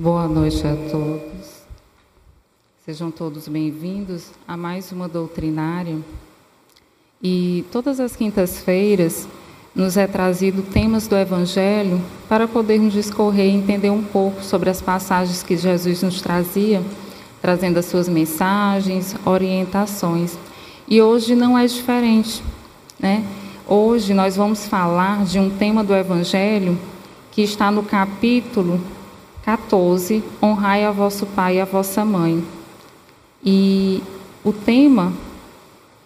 Boa noite a todos. Sejam todos bem-vindos a mais uma doutrinária. E todas as quintas-feiras nos é trazido temas do Evangelho para podermos discorrer e entender um pouco sobre as passagens que Jesus nos trazia, trazendo as suas mensagens, orientações. E hoje não é diferente, né? Hoje nós vamos falar de um tema do Evangelho que está no capítulo 14, honrai a vosso pai e a vossa mãe. E o tema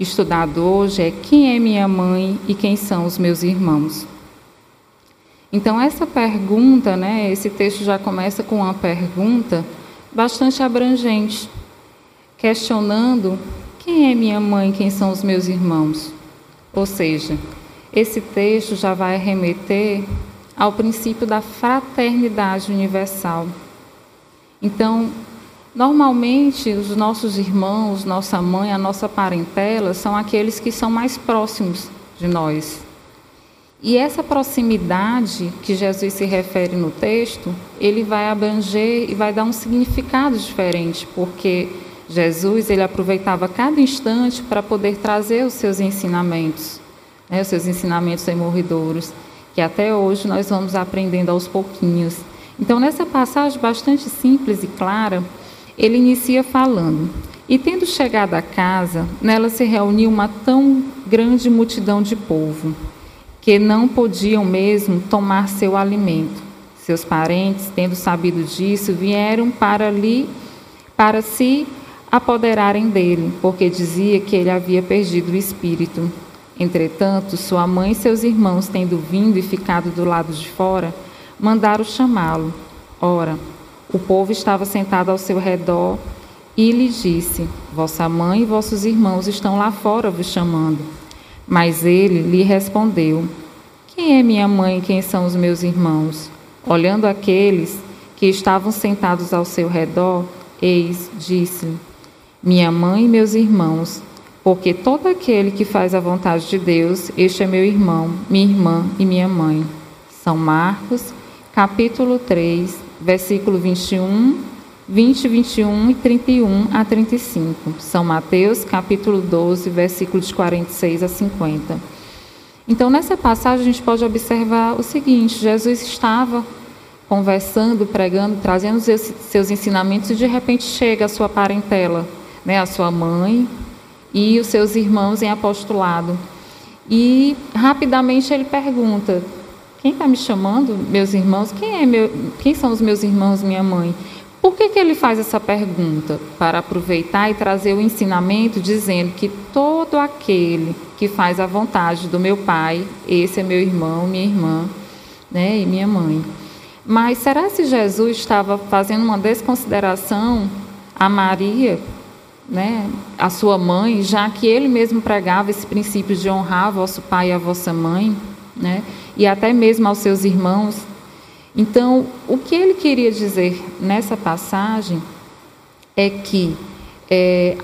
estudado hoje é quem é minha mãe e quem são os meus irmãos. Então essa pergunta, né, esse texto já começa com uma pergunta bastante abrangente, questionando quem é minha mãe, quem são os meus irmãos. Ou seja, esse texto já vai remeter ao princípio da fraternidade universal. Então, normalmente, os nossos irmãos, nossa mãe, a nossa parentela são aqueles que são mais próximos de nós. E essa proximidade que Jesus se refere no texto, ele vai abranger e vai dar um significado diferente, porque Jesus ele aproveitava cada instante para poder trazer os seus ensinamentos, né, os seus ensinamentos emorridouros que até hoje nós vamos aprendendo aos pouquinhos. Então, nessa passagem bastante simples e clara, ele inicia falando: E tendo chegado à casa, nela se reuniu uma tão grande multidão de povo, que não podiam mesmo tomar seu alimento. Seus parentes, tendo sabido disso, vieram para ali para se apoderarem dele, porque dizia que ele havia perdido o espírito. Entretanto, sua mãe e seus irmãos, tendo vindo e ficado do lado de fora, mandaram chamá-lo. Ora, o povo estava sentado ao seu redor e lhe disse: Vossa mãe e vossos irmãos estão lá fora vos chamando. Mas ele lhe respondeu: Quem é minha mãe e quem são os meus irmãos? Olhando aqueles que estavam sentados ao seu redor, eis, disse-lhe: Minha mãe e meus irmãos porque todo aquele que faz a vontade de Deus, este é meu irmão, minha irmã e minha mãe. São Marcos, capítulo 3, versículo 21, 20, 21 e 31 a 35. São Mateus, capítulo 12, versículos 46 a 50. Então, nessa passagem, a gente pode observar o seguinte: Jesus estava conversando, pregando, trazendo seus ensinamentos e de repente chega a sua parentela, né, a sua mãe, e os seus irmãos em apostolado. E rapidamente ele pergunta: Quem está me chamando? Meus irmãos? Quem, é meu, quem são os meus irmãos, minha mãe? Por que, que ele faz essa pergunta? Para aproveitar e trazer o ensinamento dizendo que todo aquele que faz a vontade do meu pai, esse é meu irmão, minha irmã né, e minha mãe. Mas será se Jesus estava fazendo uma desconsideração a Maria né, a sua mãe, já que ele mesmo pregava esse princípio de honrar vosso pai e a vossa mãe, né, e até mesmo aos seus irmãos. Então, o que ele queria dizer nessa passagem é que é,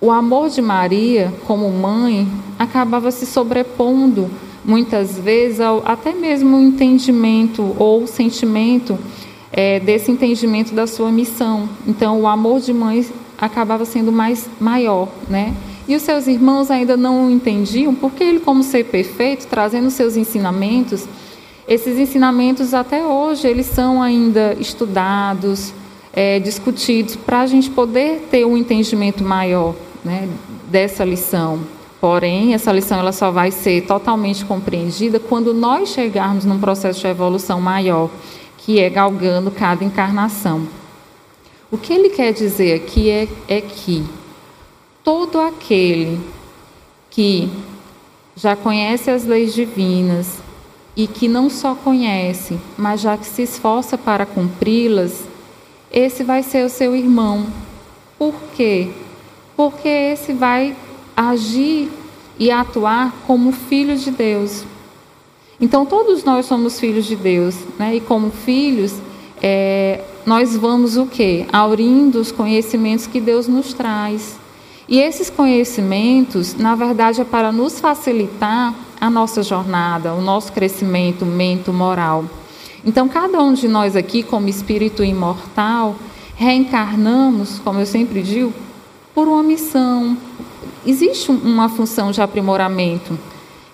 o amor de Maria como mãe acabava se sobrepondo muitas vezes ao até mesmo o entendimento ou sentimento é, desse entendimento da sua missão. Então, o amor de mãe acabava sendo mais maior, né? E os seus irmãos ainda não entendiam, porque ele, como ser perfeito, trazendo seus ensinamentos, esses ensinamentos até hoje eles são ainda estudados, é, discutidos, para a gente poder ter um entendimento maior né, dessa lição. Porém, essa lição ela só vai ser totalmente compreendida quando nós chegarmos num processo de evolução maior, que é galgando cada encarnação. O que ele quer dizer aqui é, é que todo aquele que já conhece as leis divinas e que não só conhece, mas já que se esforça para cumpri-las, esse vai ser o seu irmão. Por quê? Porque esse vai agir e atuar como filho de Deus. Então, todos nós somos filhos de Deus, né? e como filhos, é, nós vamos o quê? Aurindo os conhecimentos que Deus nos traz. E esses conhecimentos, na verdade, é para nos facilitar a nossa jornada, o nosso crescimento mento moral. Então, cada um de nós aqui, como espírito imortal, reencarnamos, como eu sempre digo, por uma missão. Existe uma função de aprimoramento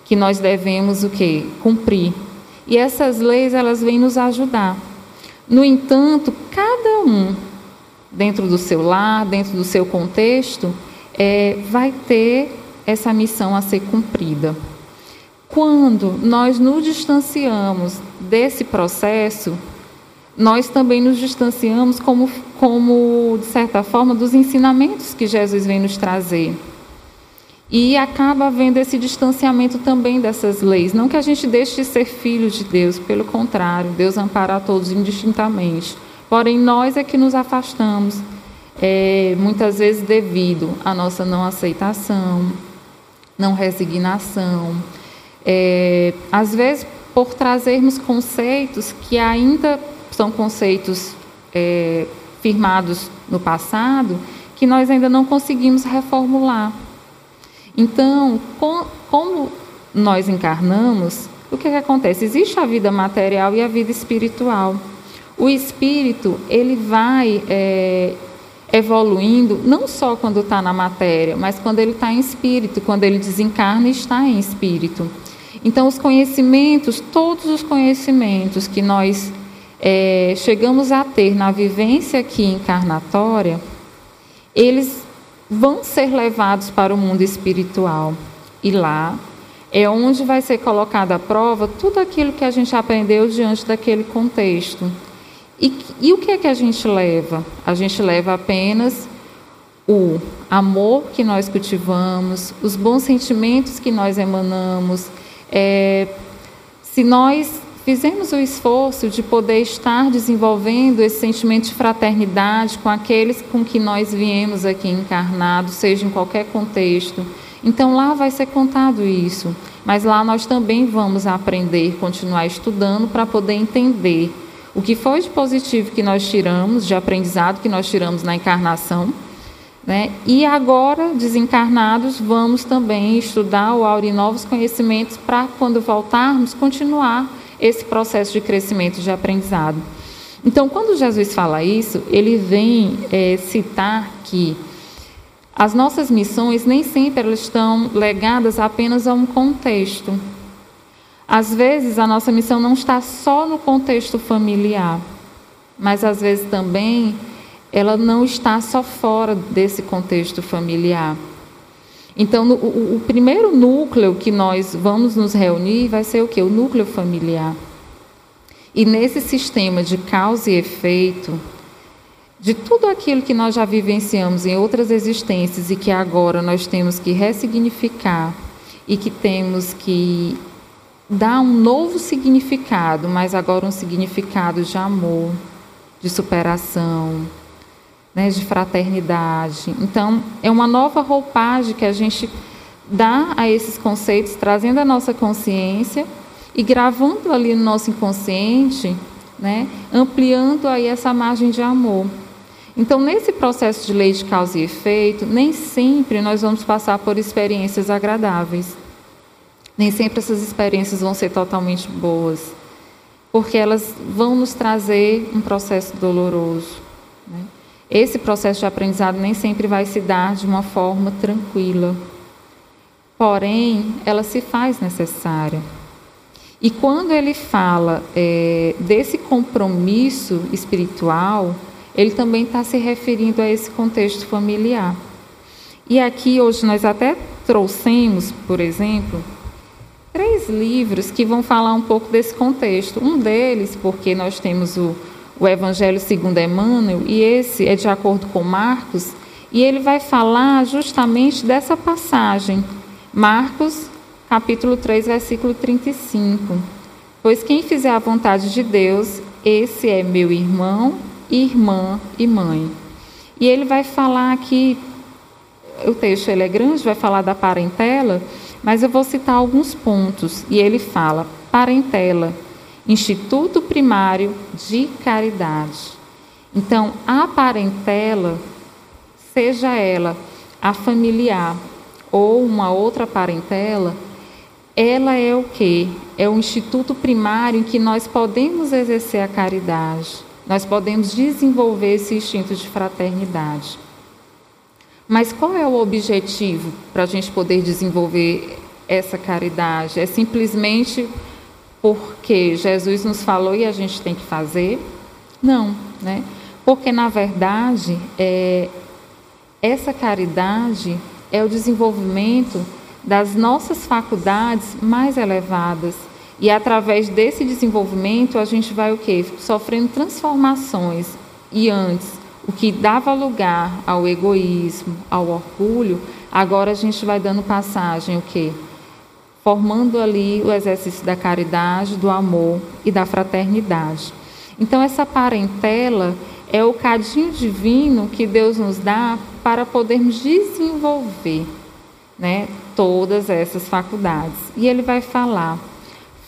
que nós devemos o quê? Cumprir. E essas leis, elas vêm nos ajudar. No entanto, cada um, dentro do seu lar, dentro do seu contexto, é, vai ter essa missão a ser cumprida. Quando nós nos distanciamos desse processo, nós também nos distanciamos, como, como de certa forma, dos ensinamentos que Jesus vem nos trazer. E acaba havendo esse distanciamento também dessas leis. Não que a gente deixe de ser filho de Deus, pelo contrário, Deus ampara a todos indistintamente. Porém, nós é que nos afastamos, é, muitas vezes devido à nossa não aceitação, não resignação, é, às vezes por trazermos conceitos que ainda são conceitos é, firmados no passado, que nós ainda não conseguimos reformular. Então, com, como nós encarnamos, o que, que acontece? Existe a vida material e a vida espiritual. O espírito ele vai é, evoluindo não só quando está na matéria, mas quando ele está em espírito, quando ele desencarna está em espírito. Então, os conhecimentos, todos os conhecimentos que nós é, chegamos a ter na vivência aqui encarnatória, eles vão ser levados para o mundo espiritual. E lá é onde vai ser colocada à prova tudo aquilo que a gente aprendeu diante daquele contexto. E, e o que é que a gente leva? A gente leva apenas o amor que nós cultivamos, os bons sentimentos que nós emanamos, é, se nós fizemos o esforço de poder estar desenvolvendo esse sentimento de fraternidade com aqueles com que nós viemos aqui encarnados, seja em qualquer contexto, então lá vai ser contado isso. Mas lá nós também vamos aprender, continuar estudando para poder entender o que foi de positivo que nós tiramos, de aprendizado que nós tiramos na encarnação né? E agora, desencarnados, vamos também estudar o aura e novos conhecimentos para, quando voltarmos, continuar esse processo de crescimento de aprendizado. Então, quando Jesus fala isso, ele vem é, citar que as nossas missões nem sempre elas estão legadas apenas a um contexto. Às vezes, a nossa missão não está só no contexto familiar, mas às vezes também ela não está só fora desse contexto familiar. Então, no, o, o, primeiro núcleo que nós vamos nos reunir vai ser o que? O núcleo familiar. E nesse sistema de causa e efeito, de tudo aquilo que nós já vivenciamos em outras existências e que agora nós temos que ressignificar e que temos que dar um novo significado, mas agora um significado de amor, de superação, né, de fraternidade. Então, é uma nova roupagem que a gente dá a esses conceitos, trazendo a nossa consciência e gravando ali no nosso inconsciente, né, ampliando aí essa margem de amor. Então, nesse processo de lei de causa e efeito, nem sempre nós vamos passar por experiências agradáveis. Nem sempre essas experiências vão ser totalmente boas, porque elas vão nos trazer um processo doloroso. Né? Esse processo de aprendizado nem sempre vai se dar de uma forma tranquila. Porém, ela se faz necessária. E quando ele fala é, desse compromisso espiritual, ele também está se referindo a esse contexto familiar. E aqui hoje nós até trouxemos, por exemplo, três livros que vão falar um pouco desse contexto. Um deles, porque nós temos o o Evangelho segundo Emmanuel, e esse é de acordo com Marcos, e ele vai falar justamente dessa passagem. Marcos, capítulo 3, versículo 35. Pois quem fizer a vontade de Deus, esse é meu irmão, irmã e mãe. E ele vai falar aqui, o texto ele é grande, vai falar da parentela, mas eu vou citar alguns pontos. E ele fala: parentela Instituto Primário de Caridade. Então, a parentela, seja ela a familiar ou uma outra parentela, ela é o quê? É o instituto primário em que nós podemos exercer a caridade. Nós podemos desenvolver esse instinto de fraternidade. Mas qual é o objetivo para a gente poder desenvolver essa caridade? É simplesmente porque Jesus nos falou e a gente tem que fazer? Não, né? Porque, na verdade, é, essa caridade é o desenvolvimento das nossas faculdades mais elevadas. E através desse desenvolvimento a gente vai o quê? Sofrendo transformações. E antes, o que dava lugar ao egoísmo, ao orgulho, agora a gente vai dando passagem o quê? Formando ali o exercício da caridade, do amor e da fraternidade. Então essa parentela é o cadinho divino que Deus nos dá para podermos desenvolver né, todas essas faculdades. E ele vai falar: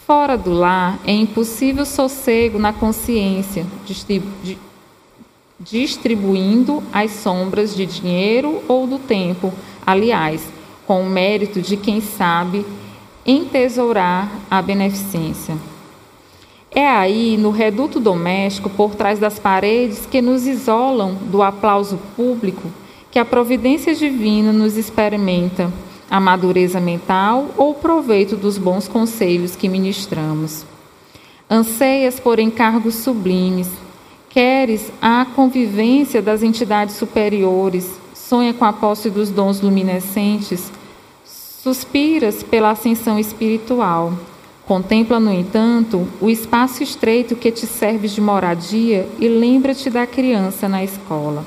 fora do lar é impossível sossego na consciência, distribuindo as sombras de dinheiro ou do tempo, aliás, com o mérito de quem sabe entesourar a beneficência. É aí, no reduto doméstico, por trás das paredes que nos isolam do aplauso público, que a providência divina nos experimenta a madureza mental ou o proveito dos bons conselhos que ministramos. Anseias por encargos sublimes, queres a convivência das entidades superiores, sonha com a posse dos dons luminescentes, suspiras pela ascensão espiritual Contempla, no entanto, o espaço estreito que te serve de moradia e lembra-te da criança na escola.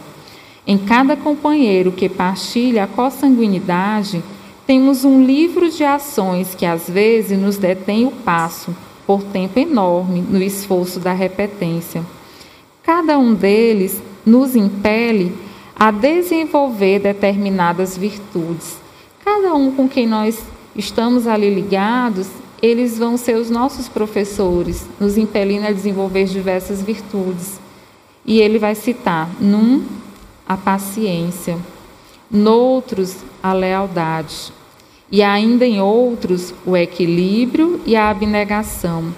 Em cada companheiro que partilha a consanguinidade, temos um livro de ações que às vezes nos detém o passo, por tempo enorme, no esforço da repetência. Cada um deles nos impele a desenvolver determinadas virtudes. Cada um com quem nós estamos ali ligados eles vão ser os nossos professores, nos impelindo a desenvolver diversas virtudes. E ele vai citar, num, a paciência, noutros, a lealdade, e ainda em outros, o equilíbrio e a abnegação,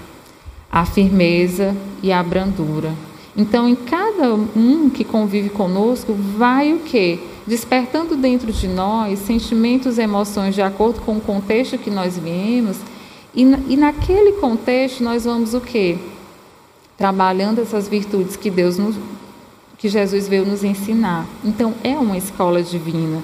a firmeza e a brandura. Então, em cada um que convive conosco, vai o quê? Despertando dentro de nós sentimentos e emoções de acordo com o contexto que nós viemos e, e naquele contexto nós vamos o quê? Trabalhando essas virtudes que Deus nos, que Jesus veio nos ensinar. Então é uma escola divina.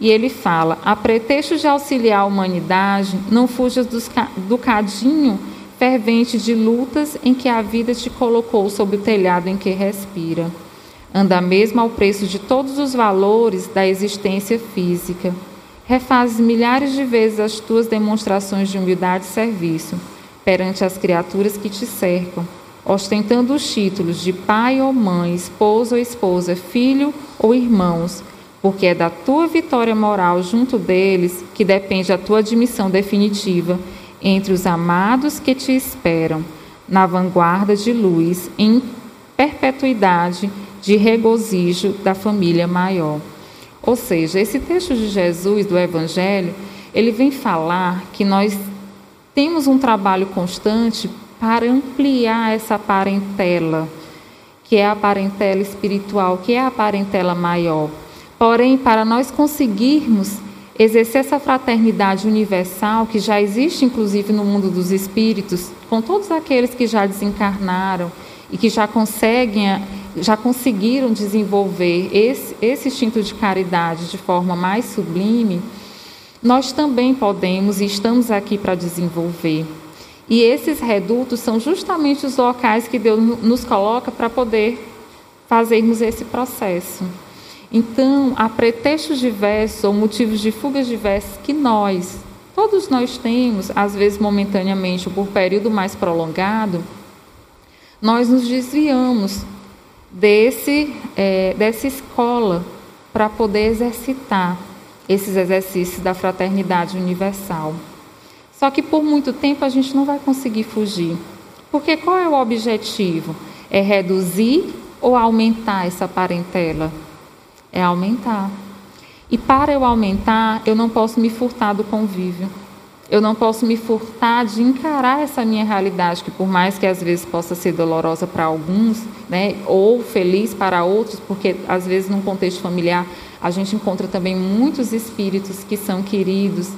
E ele fala: a pretexto de auxiliar a humanidade, não fujas do cadinho fervente de lutas em que a vida te colocou sob o telhado em que respira. Anda mesmo ao preço de todos os valores da existência física. Refazes milhares de vezes as tuas demonstrações de humildade e serviço perante as criaturas que te cercam, ostentando os títulos de pai ou mãe, esposo ou esposa, filho ou irmãos, porque é da tua vitória moral junto deles que depende a tua admissão definitiva entre os amados que te esperam, na vanguarda de luz, em perpetuidade de regozijo da família maior. Ou seja, esse texto de Jesus do Evangelho, ele vem falar que nós temos um trabalho constante para ampliar essa parentela, que é a parentela espiritual, que é a parentela maior. Porém, para nós conseguirmos exercer essa fraternidade universal que já existe inclusive no mundo dos espíritos, com todos aqueles que já desencarnaram e que já conseguem já conseguiram desenvolver esse, esse instinto de caridade de forma mais sublime, nós também podemos e estamos aqui para desenvolver. E esses redutos são justamente os locais que Deus nos coloca para poder fazermos esse processo. Então, há pretextos diversos ou motivos de fugas diversos que nós, todos nós temos, às vezes momentaneamente ou por período mais prolongado, nós nos desviamos desse, é, dessa escola para poder exercitar esses exercícios da fraternidade universal. Só que por muito tempo a gente não vai conseguir fugir. Porque qual é o objetivo? É reduzir ou aumentar essa parentela? É aumentar. E para eu aumentar, eu não posso me furtar do convívio. Eu não posso me furtar de encarar essa minha realidade, que por mais que às vezes possa ser dolorosa para alguns, né, ou feliz para outros, porque às vezes num contexto familiar a gente encontra também muitos espíritos que são queridos,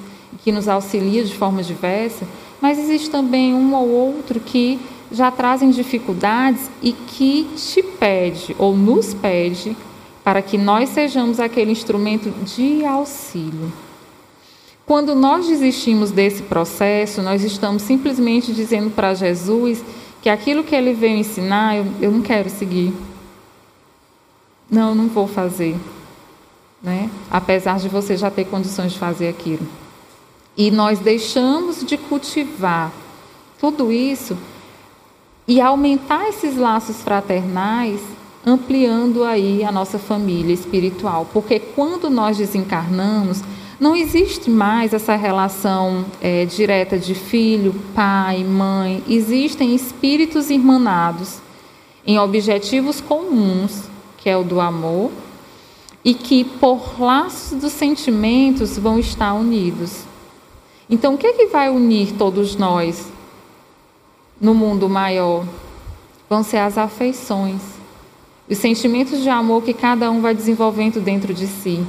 que nos auxiliam de forma diversa, mas existe também um ou outro que já trazem dificuldades e que te pede ou nos pede para que nós sejamos aquele instrumento de auxílio. Quando nós desistimos desse processo, nós estamos simplesmente dizendo para Jesus que aquilo que ele veio ensinar, eu, eu não quero seguir. Não, não vou fazer. Né? Apesar de você já ter condições de fazer aquilo. E nós deixamos de cultivar tudo isso e aumentar esses laços fraternais, ampliando aí a nossa família espiritual. Porque quando nós desencarnamos, não existe mais essa relação é, direta de filho, pai, mãe. Existem espíritos irmanados em objetivos comuns, que é o do amor, e que por laços dos sentimentos vão estar unidos. Então, o que, é que vai unir todos nós no mundo maior? Vão ser as afeições, os sentimentos de amor que cada um vai desenvolvendo dentro de si.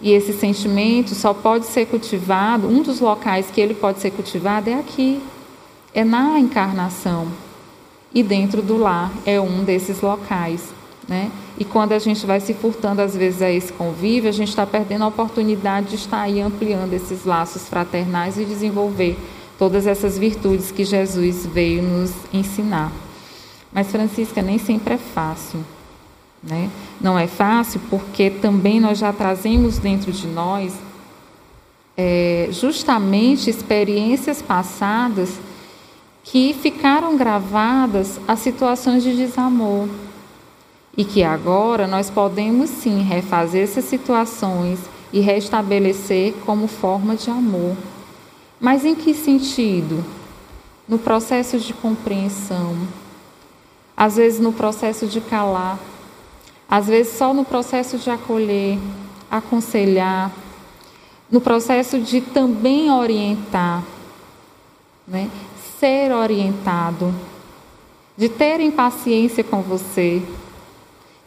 E esse sentimento só pode ser cultivado, um dos locais que ele pode ser cultivado é aqui, é na encarnação. E dentro do lar é um desses locais. Né? E quando a gente vai se furtando, às vezes, a esse convívio, a gente está perdendo a oportunidade de estar aí ampliando esses laços fraternais e desenvolver todas essas virtudes que Jesus veio nos ensinar. Mas, Francisca, nem sempre é fácil. Né? Não é fácil porque também nós já trazemos dentro de nós é, justamente experiências passadas que ficaram gravadas a situações de desamor. E que agora nós podemos sim refazer essas situações e restabelecer como forma de amor. Mas em que sentido? No processo de compreensão, às vezes no processo de calar às vezes, só no processo de acolher, aconselhar, no processo de também orientar, né? ser orientado, de terem paciência com você,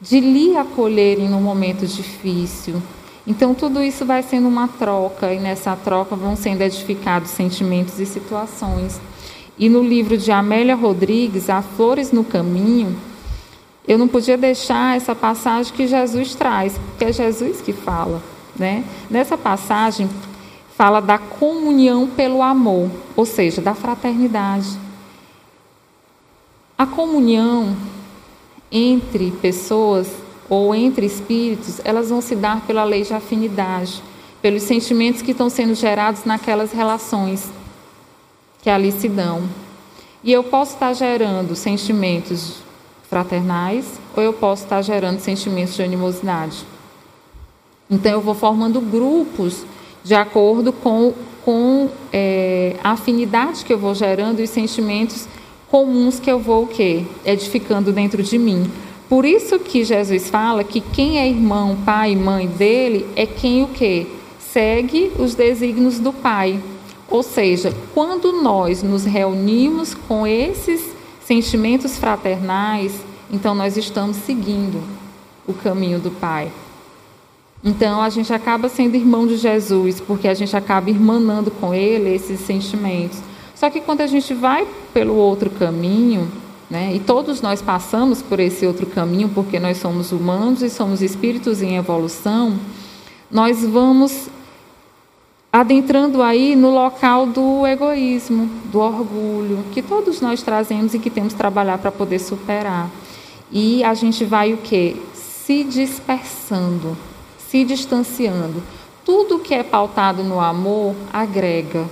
de lhe acolherem no momento difícil. Então, tudo isso vai sendo uma troca, e nessa troca vão sendo edificados sentimentos e situações. E no livro de Amélia Rodrigues, Há Flores no Caminho, eu não podia deixar essa passagem que Jesus traz, porque é Jesus que fala. Né? Nessa passagem, fala da comunhão pelo amor, ou seja, da fraternidade. A comunhão entre pessoas ou entre espíritos, elas vão se dar pela lei de afinidade, pelos sentimentos que estão sendo gerados naquelas relações que ali se dão. E eu posso estar gerando sentimentos fraternais, ou eu posso estar gerando sentimentos de animosidade. Então, eu vou formando grupos de acordo com, com é, a afinidade que eu vou gerando e os sentimentos comuns que eu vou o quê? edificando dentro de mim. Por isso que Jesus fala que quem é irmão, pai e mãe dele é quem o quê? Segue os desígnios do pai. Ou seja, quando nós nos reunimos com esses sentimentos fraternais, então nós estamos seguindo o caminho do Pai. Então a gente acaba sendo irmão de Jesus, porque a gente acaba irmanando com ele esses sentimentos. Só que quando a gente vai pelo outro caminho, né, e todos nós passamos por esse outro caminho, porque nós somos humanos e somos espíritos em evolução, nós vamos adentrando aí no local do egoísmo, do orgulho, que todos nós trazemos e que temos que trabalhar para poder superar. E a gente vai o quê? Se dispersando, se distanciando. Tudo que é pautado no amor agrega.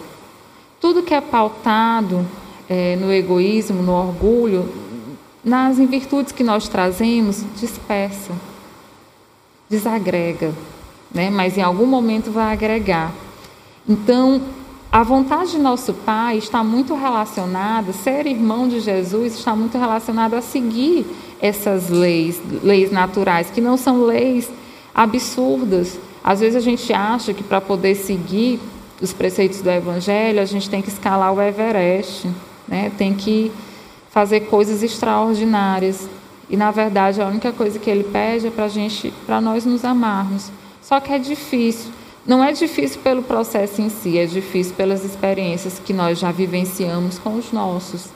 Tudo que é pautado é, no egoísmo, no orgulho, nas virtudes que nós trazemos, dispersa, desagrega, né? mas em algum momento vai agregar. Então, a vontade de nosso Pai está muito relacionada, ser irmão de Jesus está muito relacionado a seguir essas leis, leis naturais, que não são leis absurdas. Às vezes a gente acha que para poder seguir dos preceitos do Evangelho, a gente tem que escalar o Everest, né? tem que fazer coisas extraordinárias. E na verdade a única coisa que ele pede é para gente, para nós nos amarmos. Só que é difícil. Não é difícil pelo processo em si, é difícil pelas experiências que nós já vivenciamos com os nossos.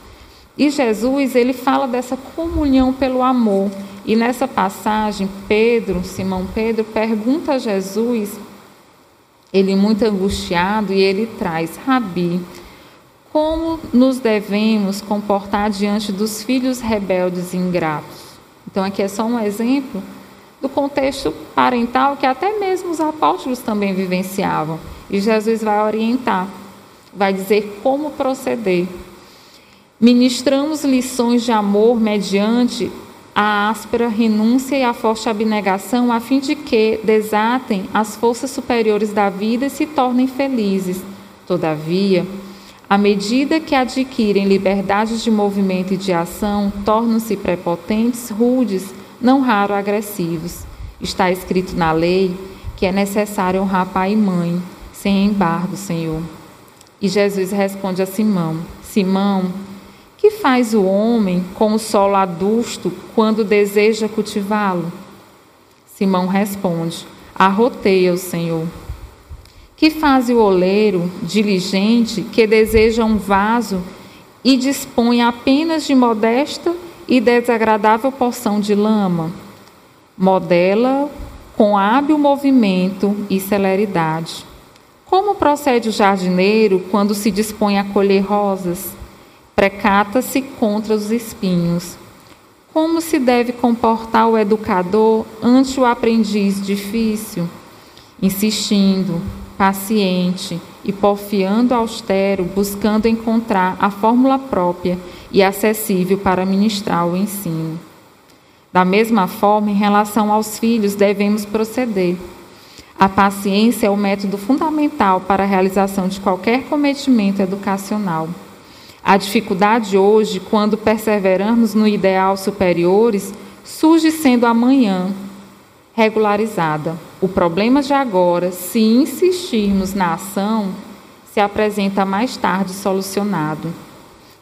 E Jesus, ele fala dessa comunhão pelo amor. E nessa passagem, Pedro, Simão Pedro, pergunta a Jesus, ele muito angustiado, e ele traz: Rabi, como nos devemos comportar diante dos filhos rebeldes e ingratos? Então, aqui é só um exemplo do contexto parental que até mesmo os apóstolos também vivenciavam. E Jesus vai orientar, vai dizer como proceder. Ministramos lições de amor mediante a áspera renúncia e a forte abnegação, a fim de que desatem as forças superiores da vida e se tornem felizes. Todavia, à medida que adquirem liberdade de movimento e de ação, tornam-se prepotentes, rudes, não raro agressivos. Está escrito na lei que é necessário honrar pai e mãe, sem embargo, Senhor. E Jesus responde a Simão: Simão, que faz o homem com o solo adusto quando deseja cultivá-lo? Simão responde: Arroteia o Senhor. Que faz o oleiro diligente que deseja um vaso e dispõe apenas de modesta e desagradável porção de lama? Modela com hábil movimento e celeridade. Como procede o jardineiro quando se dispõe a colher rosas? Precata-se contra os espinhos. Como se deve comportar o educador ante o aprendiz difícil? Insistindo, paciente e porfiando austero, buscando encontrar a fórmula própria e acessível para ministrar o ensino. Da mesma forma, em relação aos filhos, devemos proceder. A paciência é o método fundamental para a realização de qualquer cometimento educacional. A dificuldade hoje, quando perseveramos no ideal superiores, surge sendo amanhã regularizada. O problema de agora, se insistirmos na ação, se apresenta mais tarde solucionado.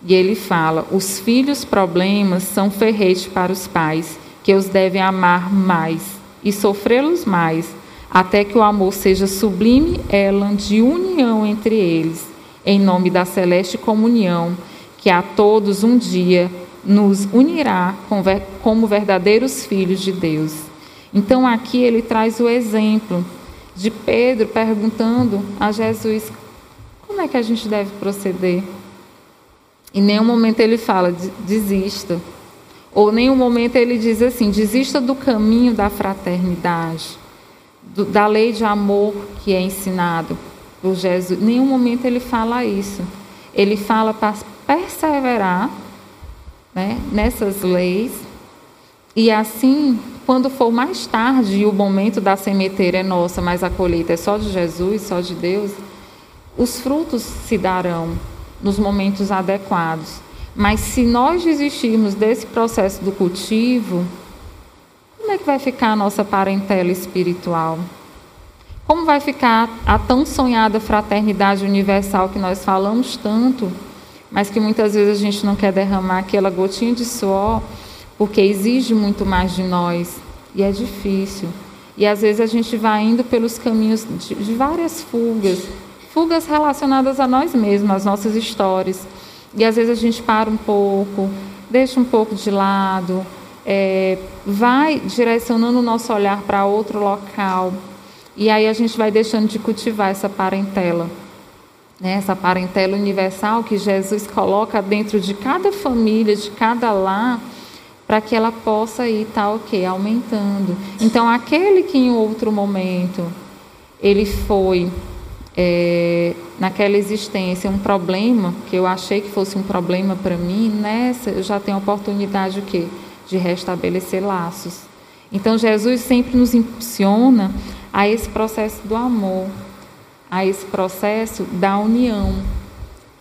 E ele fala: os filhos problemas são ferretes para os pais, que os devem amar mais e sofrê-los mais, até que o amor seja sublime ela de união entre eles, em nome da celeste comunhão, que a todos um dia nos unirá como verdadeiros filhos de Deus. Então aqui ele traz o exemplo de Pedro perguntando a Jesus como é que a gente deve proceder. Em nenhum momento ele fala desista. Ou em nenhum momento ele diz assim, desista do caminho da fraternidade, do, da lei de amor que é ensinado por Jesus. Em nenhum momento ele fala isso. Ele fala para perseverar né, nessas leis e assim quando for mais tarde e o momento da semeteira é nossa, mas a colheita é só de Jesus, só de Deus, os frutos se darão nos momentos adequados. Mas se nós desistirmos desse processo do cultivo, como é que vai ficar a nossa parentela espiritual? Como vai ficar a tão sonhada fraternidade universal que nós falamos tanto, mas que muitas vezes a gente não quer derramar aquela gotinha de suor porque exige muito mais de nós e é difícil. E às vezes a gente vai indo pelos caminhos de, várias fugas, fugas relacionadas a nós mesmos, às nossas histórias. E às vezes a gente para um pouco, deixa um pouco de lado, é, vai direcionando o nosso olhar para outro local. E aí a gente vai deixando de cultivar essa parentela. Né? Essa parentela universal que Jesus coloca dentro de cada família, de cada lar para que ela possa ir tal tá, aumentando. Então aquele que em outro momento ele foi é, naquela existência um problema que eu achei que fosse um problema para mim, nessa eu já tenho a oportunidade o quê? de restabelecer laços. Então Jesus sempre nos impulsiona a esse processo do amor, a esse processo da união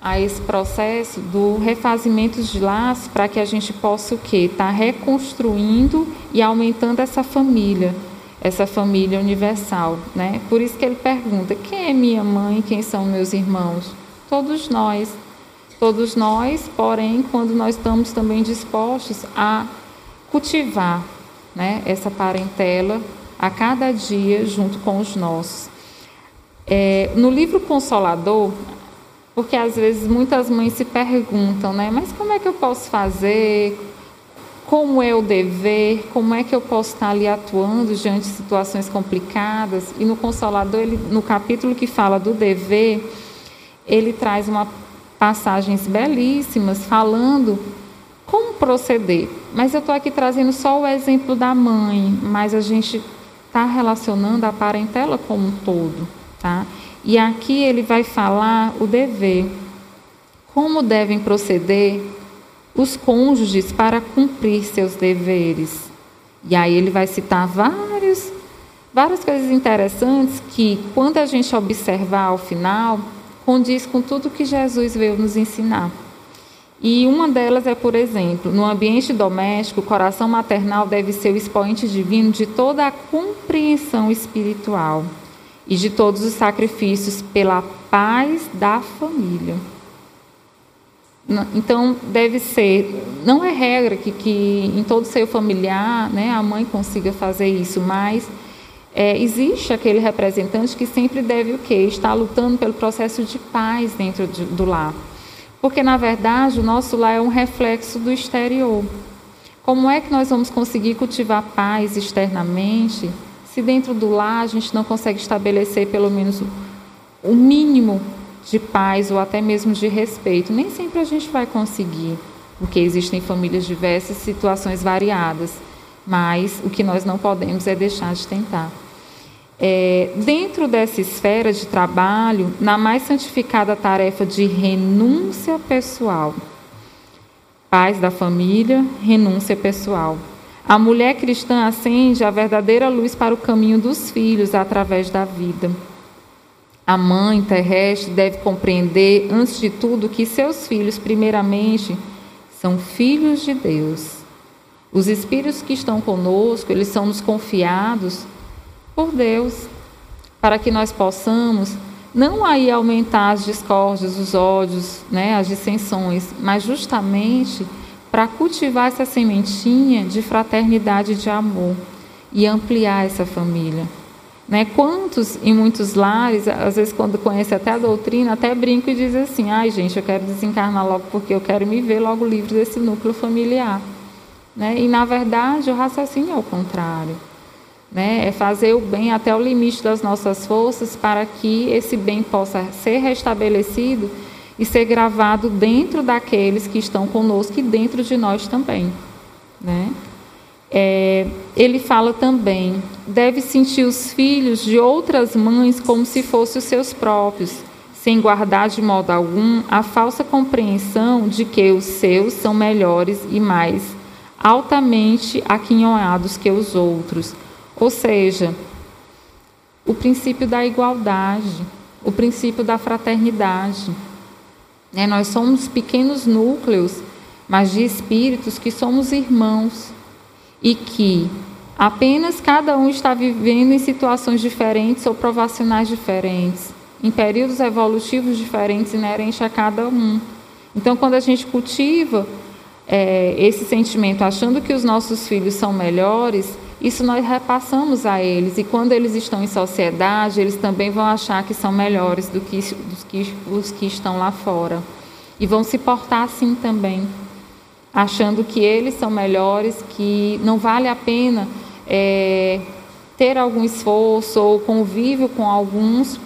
a esse processo do refazimento de laços para que a gente possa o quê? Estar tá reconstruindo e aumentando essa família. Essa família universal, né? Por isso que ele pergunta: quem é minha mãe, quem são meus irmãos? Todos nós. Todos nós, porém, quando nós estamos também dispostos a cultivar, né, essa parentela a cada dia junto com os nossos. É, no livro Consolador, porque às vezes muitas mães se perguntam, né, mas como é que eu posso fazer? Como é o dever, como é que eu posso estar ali atuando diante de situações complicadas. E no Consolador, ele, no capítulo que fala do dever, ele traz uma passagens belíssimas falando como proceder. Mas eu estou aqui trazendo só o exemplo da mãe, mas a gente está relacionando a parentela como um todo, tá? E aqui ele vai falar o dever, como devem proceder os cônjuges para cumprir seus deveres. E aí ele vai citar vários, várias coisas interessantes que, quando a gente observar ao final, condiz com tudo que Jesus veio nos ensinar. E uma delas é, por exemplo, no ambiente doméstico, o coração maternal deve ser o expoente divino de toda a compreensão espiritual e de todos os sacrifícios pela paz da família. Então, deve ser, não é regra que, que em todo seio familiar né, a mãe consiga fazer isso, mas é, existe aquele representante que sempre deve o quê? Estar lutando pelo processo de paz dentro de, do lar. Porque, na verdade, o nosso lar é um reflexo do exterior. Como é que nós vamos conseguir cultivar paz externamente se dentro do lar a gente não consegue estabelecer pelo menos o mínimo de paz ou até mesmo de respeito. Nem sempre a gente vai conseguir, porque existem famílias diversas, situações variadas, mas o que nós não podemos é deixar de tentar. É, dentro dessa esfera de trabalho, na mais santificada tarefa de renúncia pessoal, paz da família, renúncia pessoal. A mulher cristã acende a verdadeira luz para o caminho dos filhos através da vida. A mãe terrestre deve compreender, antes de tudo, que seus filhos, primeiramente, são filhos de Deus. Os espíritos que estão conosco, eles são nos confiados por Deus, para que nós possamos não aí aumentar as discórdias, os ódios, né, as dissensões, mas justamente para cultivar essa sementinha de fraternidade e de amor e ampliar essa família. Né? Quantos, em muitos lares, às vezes quando conhece até a doutrina, até brinco e diz assim, ai gente, eu quero desencarnar logo porque eu quero me ver logo livre desse núcleo familiar. Né? E, na verdade, o raciocínio é o contrário. Né? É fazer o bem até o limite das nossas forças para que esse bem possa ser restabelecido e ser gravado dentro daqueles que estão conosco e dentro de nós também. Né? É, ele fala também: deve sentir os filhos de outras mães como se fossem os seus próprios, sem guardar de modo algum a falsa compreensão de que os seus são melhores e mais altamente aquinhoados que os outros. Ou seja, o princípio da igualdade, o princípio da fraternidade. É, nós somos pequenos núcleos, mas de espíritos que somos irmãos e que apenas cada um está vivendo em situações diferentes ou provacionais diferentes, em períodos evolutivos diferentes inerentes a cada um. Então, quando a gente cultiva é, esse sentimento achando que os nossos filhos são melhores, isso nós repassamos a eles. E quando eles estão em sociedade, eles também vão achar que são melhores do que, que os que estão lá fora. E vão se portar assim também achando que eles são melhores, que não vale a pena é, ter algum esforço ou convívio com alguns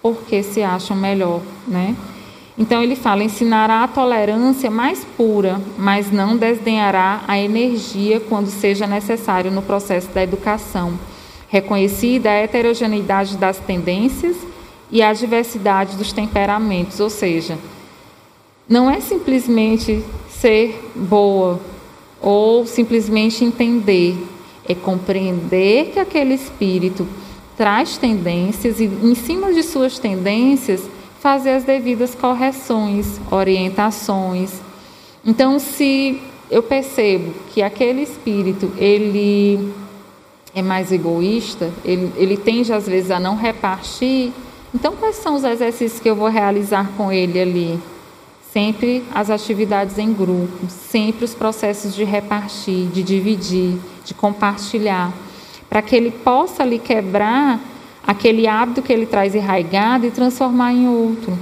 porque se acham melhor, né? Então ele fala: ensinará a tolerância mais pura, mas não desdenhará a energia quando seja necessário no processo da educação. Reconhecida a heterogeneidade das tendências e a diversidade dos temperamentos, ou seja, não é simplesmente ser boa ou simplesmente entender, é compreender que aquele espírito traz tendências e, em cima de suas tendências, fazer as devidas correções, orientações. Então, se eu percebo que aquele espírito ele é mais egoísta, ele, ele tende às vezes a não repartir. Então, quais são os exercícios que eu vou realizar com ele ali? Sempre as atividades em grupo, sempre os processos de repartir, de dividir, de compartilhar, para que ele possa ali quebrar aquele hábito que ele traz enraigado e transformar em outro,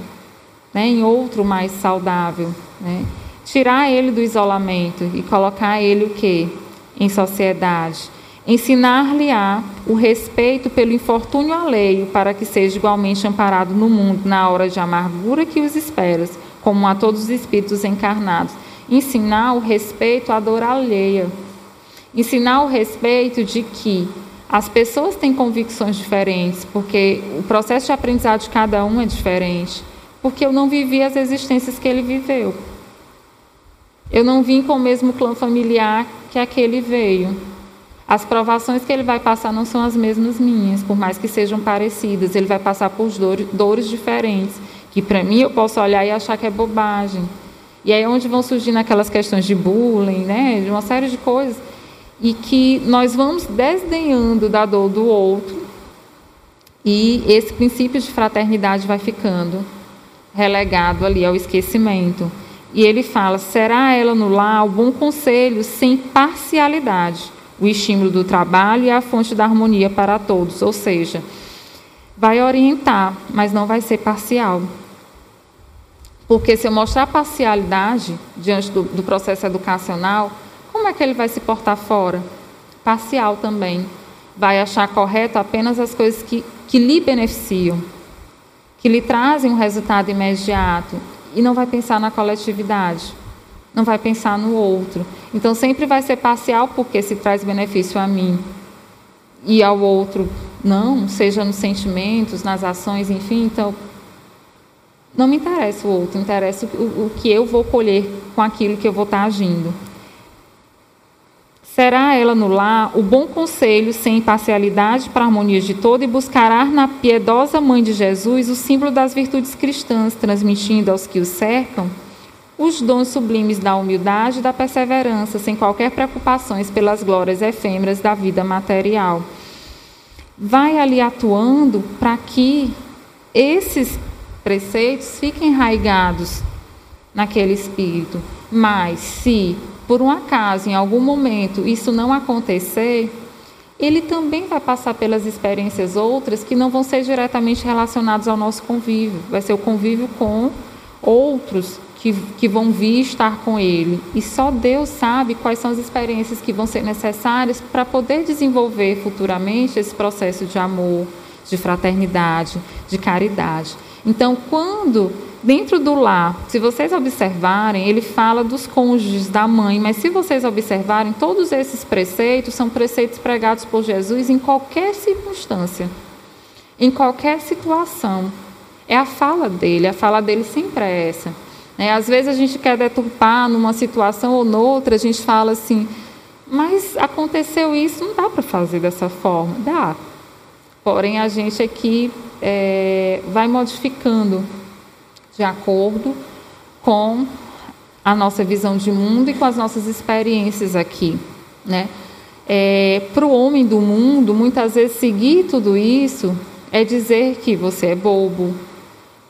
né, em outro mais saudável, né? Tirar ele do isolamento e colocar ele o quê? Em sociedade. Ensinar-lhe-á o respeito pelo infortúnio alheio, para que seja igualmente amparado no mundo na hora de amargura que os esperas, como a todos os espíritos encarnados. Ensinar o respeito à dor alheia. Ensinar o respeito de que as pessoas têm convicções diferentes, porque o processo de aprendizado de cada um é diferente. Porque eu não vivi as existências que ele viveu. Eu não vim com o mesmo clã familiar que aquele veio. As provações que ele vai passar não são as mesmas minhas, por mais que sejam parecidas. Ele vai passar por dores, dores diferentes, que para mim eu posso olhar e achar que é bobagem. E aí é onde vão surgindo aquelas questões de bullying, né, de uma série de coisas, e que nós vamos desdenhando da dor do outro, e esse princípio de fraternidade vai ficando relegado ali ao esquecimento. E ele fala: será ela no lar o bom conselho sem parcialidade, o estímulo do trabalho e a fonte da harmonia para todos. Ou seja, vai orientar, mas não vai ser parcial. Porque se eu mostrar parcialidade diante do, do processo educacional, como é que ele vai se portar fora? Parcial também. Vai achar correto apenas as coisas que, que lhe beneficiam, que lhe trazem um resultado imediato e não vai pensar na coletividade, não vai pensar no outro. Então sempre vai ser parcial porque se traz benefício a mim e ao outro não, seja nos sentimentos, nas ações, enfim. Então não me interessa o outro, interessa o, o que eu vou colher com aquilo que eu vou estar agindo. Será ela no lar o bom conselho sem imparcialidade para a harmonia de todo e buscará na piedosa mãe de Jesus o símbolo das virtudes cristãs, transmitindo aos que o cercam os dons sublimes da humildade e da perseverança, sem qualquer preocupações pelas glórias efêmeras da vida material. Vai ali atuando para que esses preceitos fiquem enraigados naquele espírito. Mas se por um acaso, em algum momento, isso não acontecer, ele também vai passar pelas experiências outras que não vão ser diretamente relacionadas ao nosso convívio. Vai ser o convívio com outros que, que vão vir estar com ele. E só Deus sabe quais são as experiências que vão ser necessárias para poder desenvolver futuramente esse processo de amor, de fraternidade, de caridade. Então, quando Dentro do lar, se vocês observarem, ele fala dos cônjuges da mãe, mas se vocês observarem, todos esses preceitos são preceitos pregados por Jesus em qualquer circunstância, em qualquer situação. É a fala dele, a fala dele sempre é essa. É, às vezes a gente quer deturpar numa situação ou noutra, a gente fala assim, mas aconteceu isso, não dá para fazer dessa forma. Dá. Porém, a gente aqui é, vai modificando de acordo com a nossa visão de mundo e com as nossas experiências aqui, né? É, Para o homem do mundo, muitas vezes seguir tudo isso é dizer que você é bobo,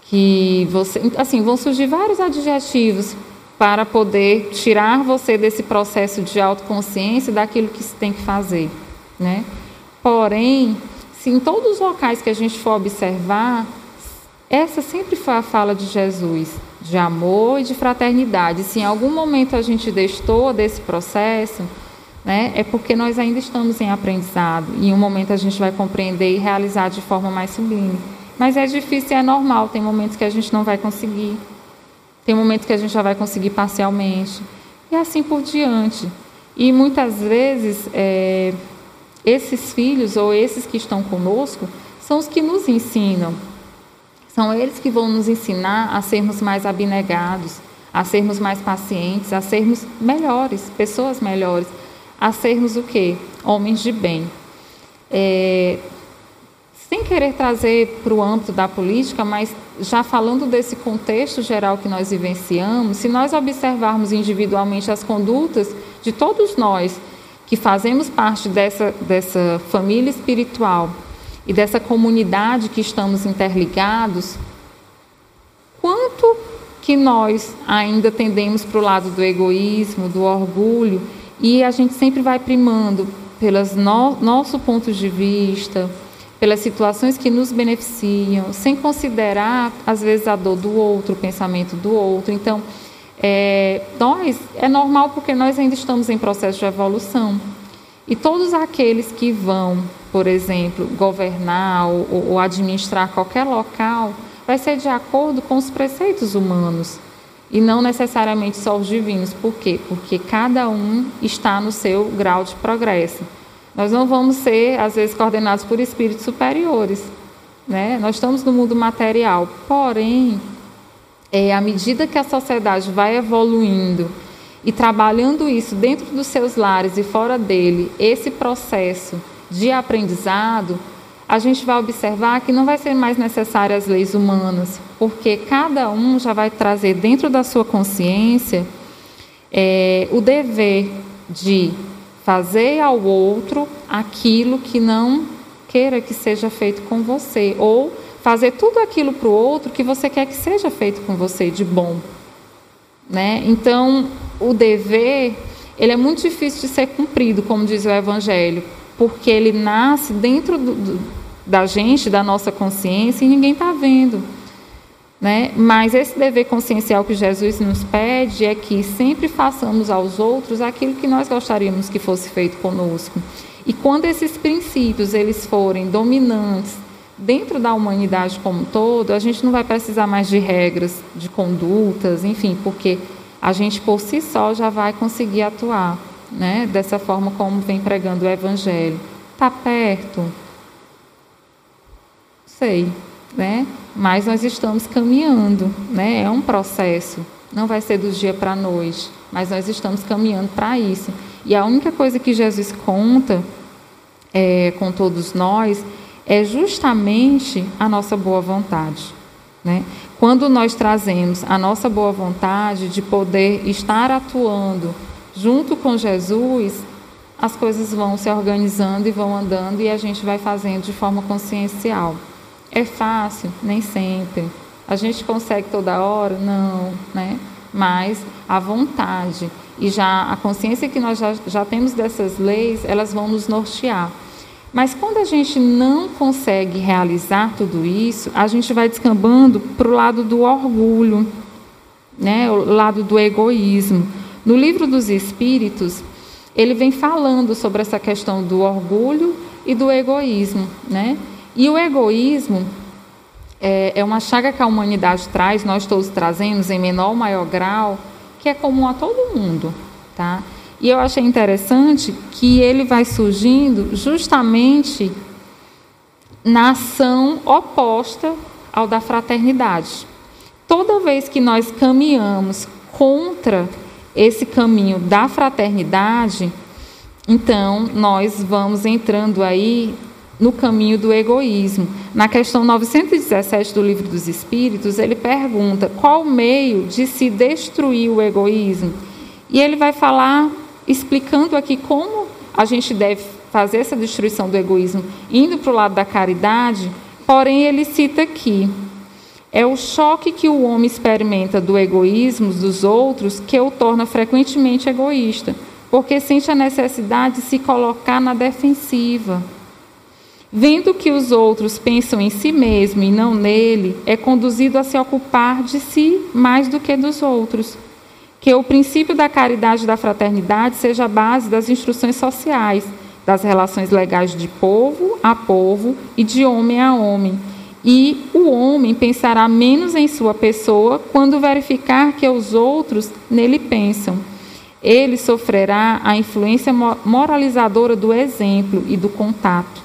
que você, assim, vão surgir vários adjetivos para poder tirar você desse processo de autoconsciência daquilo que se tem que fazer, né? Porém, se em todos os locais que a gente for observar, essa sempre foi a fala de Jesus, de amor e de fraternidade. Se em algum momento a gente destou desse processo, né, é porque nós ainda estamos em aprendizado. E em um momento a gente vai compreender e realizar de forma mais sublime. Mas é difícil e é normal. Tem momentos que a gente não vai conseguir. Tem momentos que a gente já vai conseguir parcialmente. E assim por diante. E muitas vezes, é, esses filhos ou esses que estão conosco são os que nos ensinam são eles que vão nos ensinar a sermos mais abnegados, a sermos mais pacientes, a sermos melhores, pessoas melhores, a sermos o quê? Homens de bem. É, sem querer trazer para o âmbito da política, mas já falando desse contexto geral que nós vivenciamos, se nós observarmos individualmente as condutas de todos nós que fazemos parte dessa, dessa família espiritual e dessa comunidade que estamos interligados, quanto que nós ainda tendemos para o lado do egoísmo, do orgulho, e a gente sempre vai primando pelos no, nosso ponto de vista, pelas situações que nos beneficiam, sem considerar, às vezes, a dor do outro, o pensamento do outro. Então, é, nós, é normal porque nós ainda estamos em processo de evolução. E todos aqueles que vão, por exemplo, governar ou, ou administrar qualquer local, vai ser de acordo com os preceitos humanos e não necessariamente só os divinos. Por quê? Porque cada um está no seu grau de progresso. Nós não vamos ser, às vezes, coordenados por espíritos superiores. Né? Nós estamos no mundo material. Porém, é, à medida que a sociedade vai evoluindo e trabalhando isso dentro dos seus lares e fora dele, esse processo de aprendizado, a gente vai observar que não vai ser mais necessário as leis humanas, porque cada um já vai trazer dentro da sua consciência é, o dever de fazer ao outro aquilo que não queira que seja feito com você, ou fazer tudo aquilo para o outro que você quer que seja feito com você de bom. Né? Então, o dever ele é muito difícil de ser cumprido, como diz o Evangelho, porque ele nasce dentro do, do, da gente, da nossa consciência, e ninguém está vendo. Né? Mas esse dever consciencial que Jesus nos pede é que sempre façamos aos outros aquilo que nós gostaríamos que fosse feito conosco. E quando esses princípios eles forem dominantes dentro da humanidade como um todo, a gente não vai precisar mais de regras, de condutas, enfim, porque a gente por si só já vai conseguir atuar, né? Dessa forma como vem pregando o Evangelho. Está perto? Sei, né? Mas nós estamos caminhando, né? É um processo. Não vai ser do dia para a noite, mas nós estamos caminhando para isso. E a única coisa que Jesus conta é, com todos nós é justamente a nossa boa vontade. Né? Quando nós trazemos a nossa boa vontade de poder estar atuando junto com Jesus, as coisas vão se organizando e vão andando e a gente vai fazendo de forma consciencial. É fácil? Nem sempre. A gente consegue toda hora? Não, né? Mas a vontade e já a consciência que nós já, já temos dessas leis, elas vão nos nortear. Mas quando a gente não consegue realizar tudo isso, a gente vai descambando para o lado do orgulho, né? o lado do egoísmo. No livro dos Espíritos, ele vem falando sobre essa questão do orgulho e do egoísmo. Né? E o egoísmo é, é uma chaga que a humanidade traz, nós todos trazemos em menor ou maior grau, que é comum a todo mundo. Tá? E eu achei interessante que ele vai surgindo justamente na ação oposta ao da fraternidade. Toda vez que nós caminhamos contra esse caminho da fraternidade, então nós vamos entrando aí no caminho do egoísmo. Na questão 917 do Livro dos Espíritos, ele pergunta qual o meio de se destruir o egoísmo. E ele vai falar explicando aqui como a gente deve fazer essa destruição do egoísmo indo para o lado da caridade, porém ele cita aqui é o choque que o homem experimenta do egoísmo dos outros que o torna frequentemente egoísta, porque sente a necessidade de se colocar na defensiva. Vendo que os outros pensam em si mesmo e não nele, é conduzido a se ocupar de si mais do que dos outros que o princípio da caridade e da fraternidade seja a base das instruções sociais, das relações legais de povo a povo e de homem a homem. E o homem pensará menos em sua pessoa quando verificar que os outros nele pensam. Ele sofrerá a influência moralizadora do exemplo e do contato.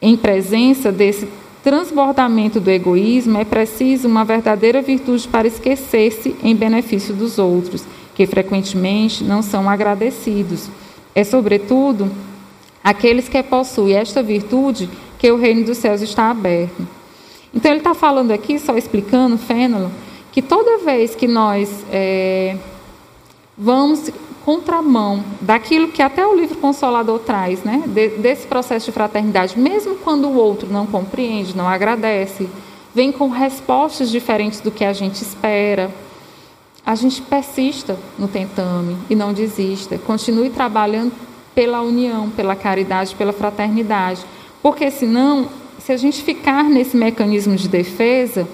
Em presença desse transbordamento do egoísmo, é preciso uma verdadeira virtude para esquecer-se em benefício dos outros, que frequentemente não são agradecidos. É, sobretudo, aqueles que possuem esta virtude que o reino dos céus está aberto. Então, ele está falando aqui, só explicando, Fênelon, que toda vez que nós é, vamos contramão daquilo que até o livro Consolador traz, né? desse processo de fraternidade, mesmo quando o outro não compreende, não agradece, vem com respostas diferentes do que a gente espera, a gente persista no tentame e não desista, continue trabalhando pela união, pela caridade, pela fraternidade, porque senão, se a gente ficar nesse mecanismo de defesa,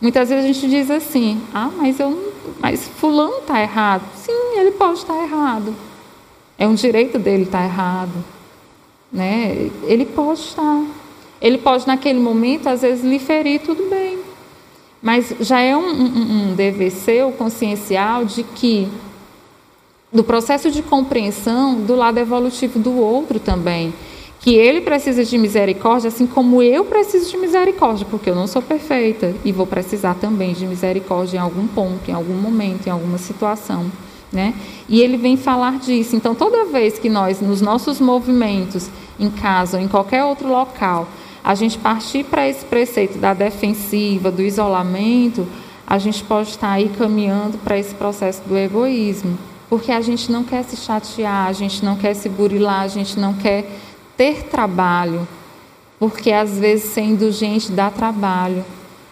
muitas vezes a gente diz assim: ah, mas eu não mas fulano está errado. Sim, ele pode estar errado. É um direito dele estar errado. Né? Ele pode estar. Ele pode, naquele momento, às vezes, lhe ferir, tudo bem. Mas já é um, um, um dever seu, consciencial, de que do processo de compreensão do lado evolutivo do outro também que ele precisa de misericórdia, assim como eu preciso de misericórdia, porque eu não sou perfeita e vou precisar também de misericórdia em algum ponto, em algum momento, em alguma situação. Né? E ele vem falar disso. Então, toda vez que nós, nos nossos movimentos, em casa ou em qualquer outro local, a gente partir para esse preceito da defensiva, do isolamento, a gente pode estar aí caminhando para esse processo do egoísmo. Porque a gente não quer se chatear, a gente não quer se burilar, a gente não quer ter trabalho, porque às vezes ser indulgente dá trabalho,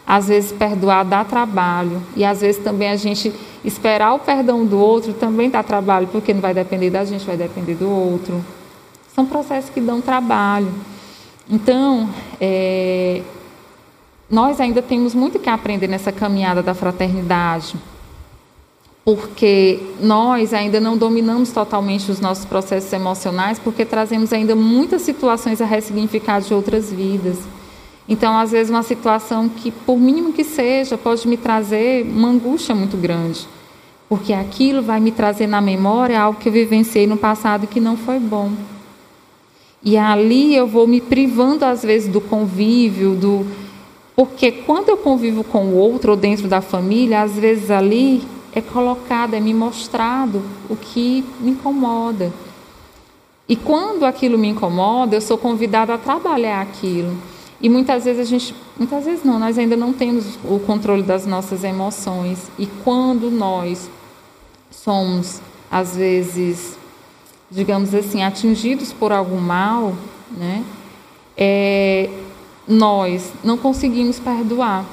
às vezes perdoar dá trabalho, e às vezes também a gente esperar o perdão do outro também dá trabalho, porque não vai depender da gente, vai depender do outro. São processos que dão trabalho. Então, é, nós ainda temos muito que aprender nessa caminhada da fraternidade porque nós ainda não dominamos totalmente os nossos processos emocionais, porque trazemos ainda muitas situações a ressignificar de outras vidas. Então, às vezes, uma situação que, por mínimo que seja, pode me trazer uma angústia muito grande, porque aquilo vai me trazer na memória algo que eu vivenciei no passado que não foi bom. E ali eu vou me privando, às vezes, do convívio, do. Porque quando eu convivo com o outro ou dentro da família, às vezes ali é colocado, é me mostrado o que me incomoda. E quando aquilo me incomoda, eu sou convidada a trabalhar aquilo. E muitas vezes a gente, muitas vezes não, nós ainda não temos o controle das nossas emoções. E quando nós somos, às vezes, digamos assim, atingidos por algum mal, né, é, nós não conseguimos perdoar.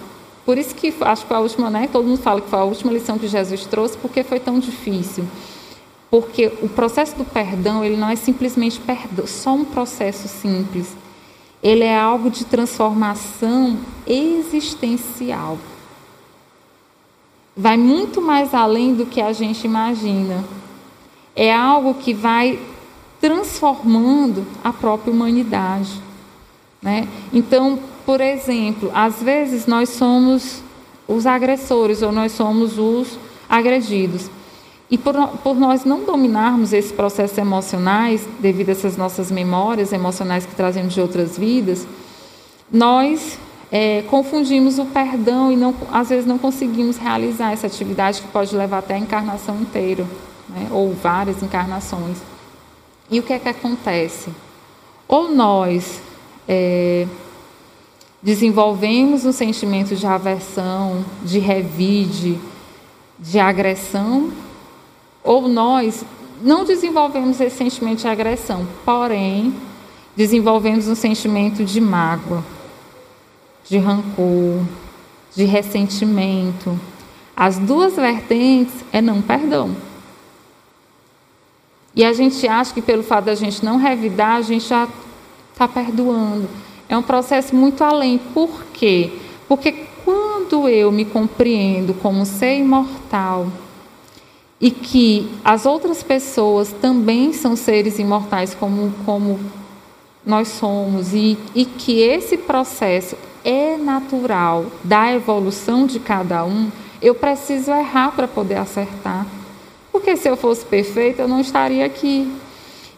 Por isso que acho que foi a última, né? Todo mundo fala que foi a última lição que Jesus trouxe, porque foi tão difícil. Porque o processo do perdão, ele não é simplesmente perdão, só um processo simples. Ele é algo de transformação existencial. Vai muito mais além do que a gente imagina. É algo que vai transformando a própria humanidade. Né? Então, por exemplo, às vezes nós somos os agressores ou nós somos os agredidos. E por, por nós não dominarmos esses processos emocionais, devido a essas nossas memórias emocionais que trazemos de outras vidas, nós é, confundimos o perdão e não, às vezes não conseguimos realizar essa atividade que pode levar até a encarnação inteira, né, ou várias encarnações. E o que é que acontece? Ou nós é, desenvolvemos um sentimento de aversão, de revide, de agressão, ou nós não desenvolvemos esse sentimento de agressão, porém desenvolvemos um sentimento de mágoa, de rancor, de ressentimento. As duas vertentes é não perdão. E a gente acha que pelo fato da gente não revidar, a gente já está perdoando. É um processo muito além. Por quê? Porque quando eu me compreendo como ser imortal e que as outras pessoas também são seres imortais como, como nós somos e, e que esse processo é natural da evolução de cada um, eu preciso errar para poder acertar. Porque se eu fosse perfeita, eu não estaria aqui.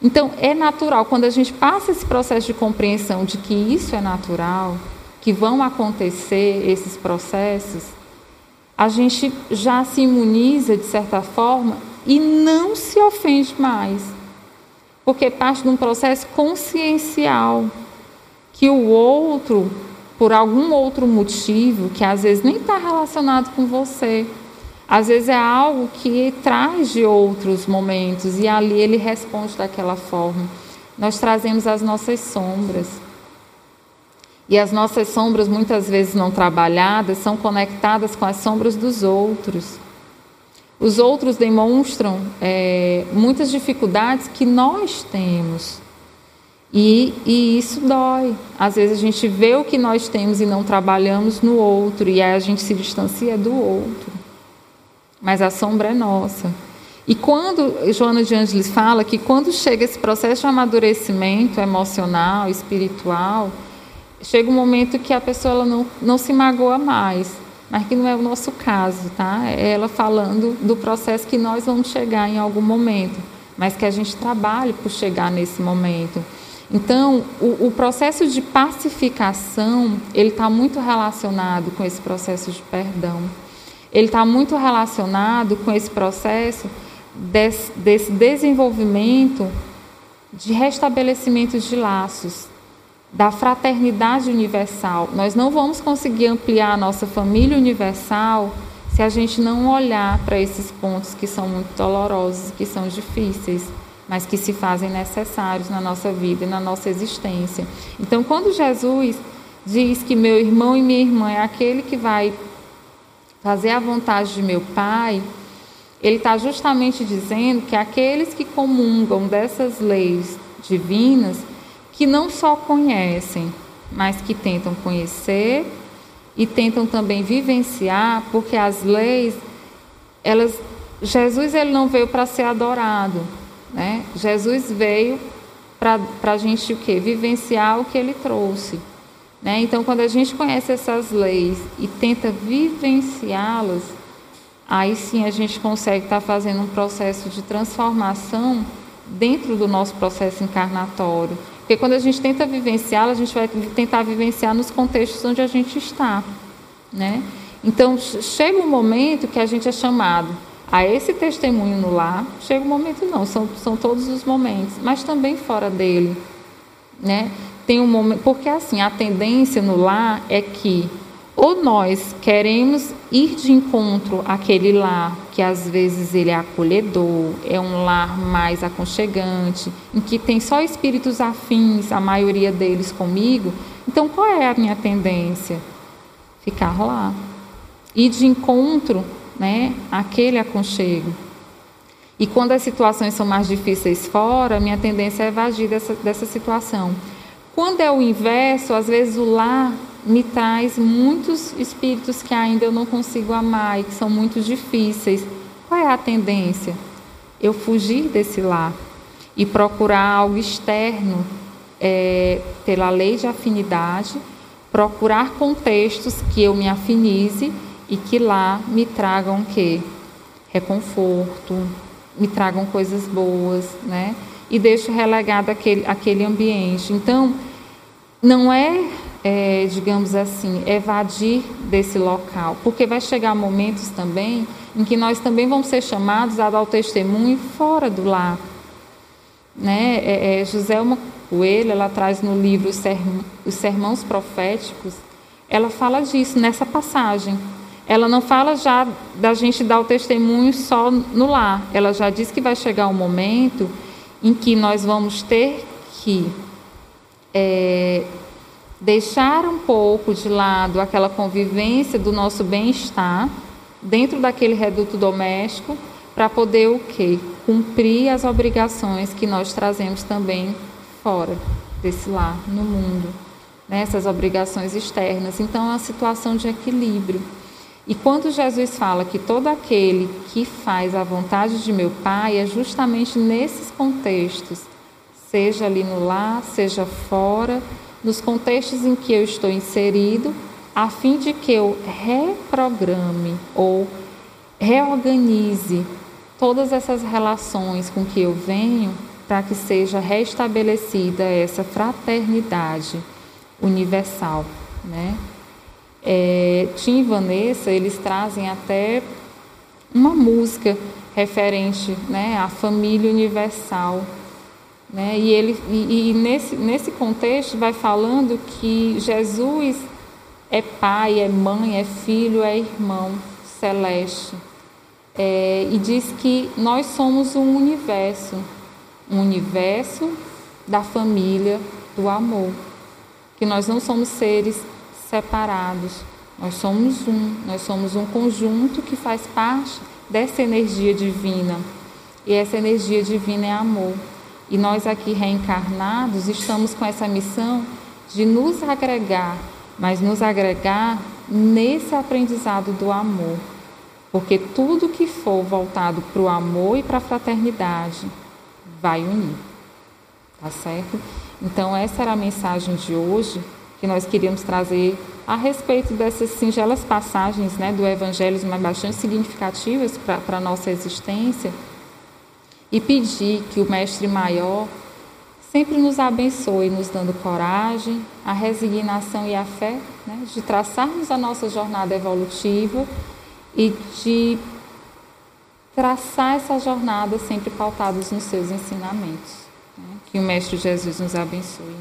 Então, é natural, quando a gente passa esse processo de compreensão de que isso é natural, que vão acontecer esses processos, a gente já se imuniza, de certa forma, e não se ofende mais. Porque parte de um processo consciencial, que o outro, por algum outro motivo, que às vezes nem está relacionado com você, Às vezes é algo que traz de outros momentos e ali ele responde daquela forma. Nós trazemos as nossas sombras. E as nossas sombras, muitas vezes não trabalhadas, são conectadas com as sombras dos outros. Os outros demonstram é, muitas dificuldades que nós temos. E, e, isso dói. Às vezes a gente vê o que nós temos e não trabalhamos no outro, e aí a gente se distancia do outro. Mas a sombra é nossa. E quando Joana de Ângeles fala que quando chega esse processo de amadurecimento emocional, espiritual, chega um momento que a pessoa não, não se magoa mais, mas que não é o nosso caso, tá? É ela falando do processo que nós vamos chegar em algum momento, mas que a gente trabalhe por chegar nesse momento. Então, o, o processo de pacificação, ele está muito relacionado com esse processo de perdão. Ele está muito relacionado com esse processo desse, desse desenvolvimento de restabelecimento de laços, da fraternidade universal. Nós não vamos conseguir ampliar a nossa família universal se a gente não olhar para esses pontos que são muito dolorosos, que são difíceis, mas que se fazem necessários na nossa vida e na nossa existência. Então, quando Jesus diz que meu irmão e minha irmã é aquele que vai fazer a vontade de meu Pai, ele está justamente dizendo que aqueles que comungam dessas leis divinas que não só conhecem, mas que tentam conhecer e tentam também vivenciar, porque as leis, elas, Jesus ele não veio para ser adorado, né? Jesus veio para a gente o quê? Vivenciar o que ele trouxe. Né? Então, quando a gente conhece essas leis e tenta vivenciá-las, aí sim a gente consegue estar tá fazendo um processo de transformação dentro do nosso processo encarnatório. Porque quando a gente tenta vivenciá-la, a gente vai tentar vivenciar nos contextos onde a gente está. Né? Então, chega um momento que a gente é chamado a esse testemunho no lar. Chega um momento, não, são, são todos os momentos, mas também fora dele. Né? Tem um momento, porque assim, a tendência no lar é que ou nós queremos ir de encontro àquele lar, que às vezes ele é acolhedor, é um lar mais aconchegante, em que tem só espíritos afins, a maioria deles comigo. Então, qual é a minha tendência? Ficar lá. Ir de encontro né, àquele aconchego. E quando as situações são mais difíceis fora, minha tendência é evadir dessa, dessa situação. Quando é o inverso, às vezes o lar me traz muitos espíritos que ainda eu não consigo amar e que são muito difíceis. Qual é a tendência? Eu fugir desse lar e procurar algo externo é, pela lei de afinidade, procurar contextos que eu me afinize e que lá me tragam que reconforto, me tragam coisas boas, né? E deixo relegado aquele, aquele ambiente. Então, não é é, digamos assim, evadir desse local, porque vai chegar momentos também em que nós também vamos ser chamados a dar o testemunho fora do lar. Né? É, é, Joselma Coelho, ela traz no livro Os Sermãos Proféticos, ela fala disso nessa passagem. Ela não fala já da gente dar o testemunho só no lar. Ela já diz que vai chegar um momento em que nós vamos ter que é, deixar um pouco de lado aquela convivência do nosso bem-estar dentro daquele reduto doméstico para poder o quê? Cumprir as obrigações que nós trazemos também fora desse lar, no mundo. Né? Essas obrigações externas. Então, é uma situação de equilíbrio. E quando Jesus fala que todo aquele que faz a vontade de meu Pai é justamente nesses contextos, seja ali no lar, seja fora, nos contextos em que eu estou inserido, a fim de que eu reprograme ou reorganize todas essas relações com que eu venho para que seja restabelecida essa fraternidade universal, né? É, Tim e Vanessa, eles trazem até uma música referente né, à família universal, né? E, ele, e, e nesse, nesse contexto vai falando que Jesus é pai, é mãe, é filho, é irmão celeste. é, e diz que nós somos um universo, um universo da família do amor, que nós não somos seres separados, nós somos um, nós somos um conjunto que faz parte dessa energia divina. E essa energia divina é amor. E nós aqui reencarnados estamos com essa missão de nos agregar, mas nos agregar nesse aprendizado do amor. Porque tudo que for voltado para o amor e para a fraternidade vai unir. Tá certo? Então, essa era a mensagem de hoje que nós queríamos trazer a respeito dessas singelas passagens né, do Evangelho, mas bastante significativas para a nossa existência, e pedir que o Mestre Maior sempre nos abençoe, nos dando coragem, a resignação e a fé né, de traçarmos a nossa jornada evolutiva e de traçar essa jornada sempre pautados nos seus ensinamentos. Né? Que o Mestre Jesus nos abençoe.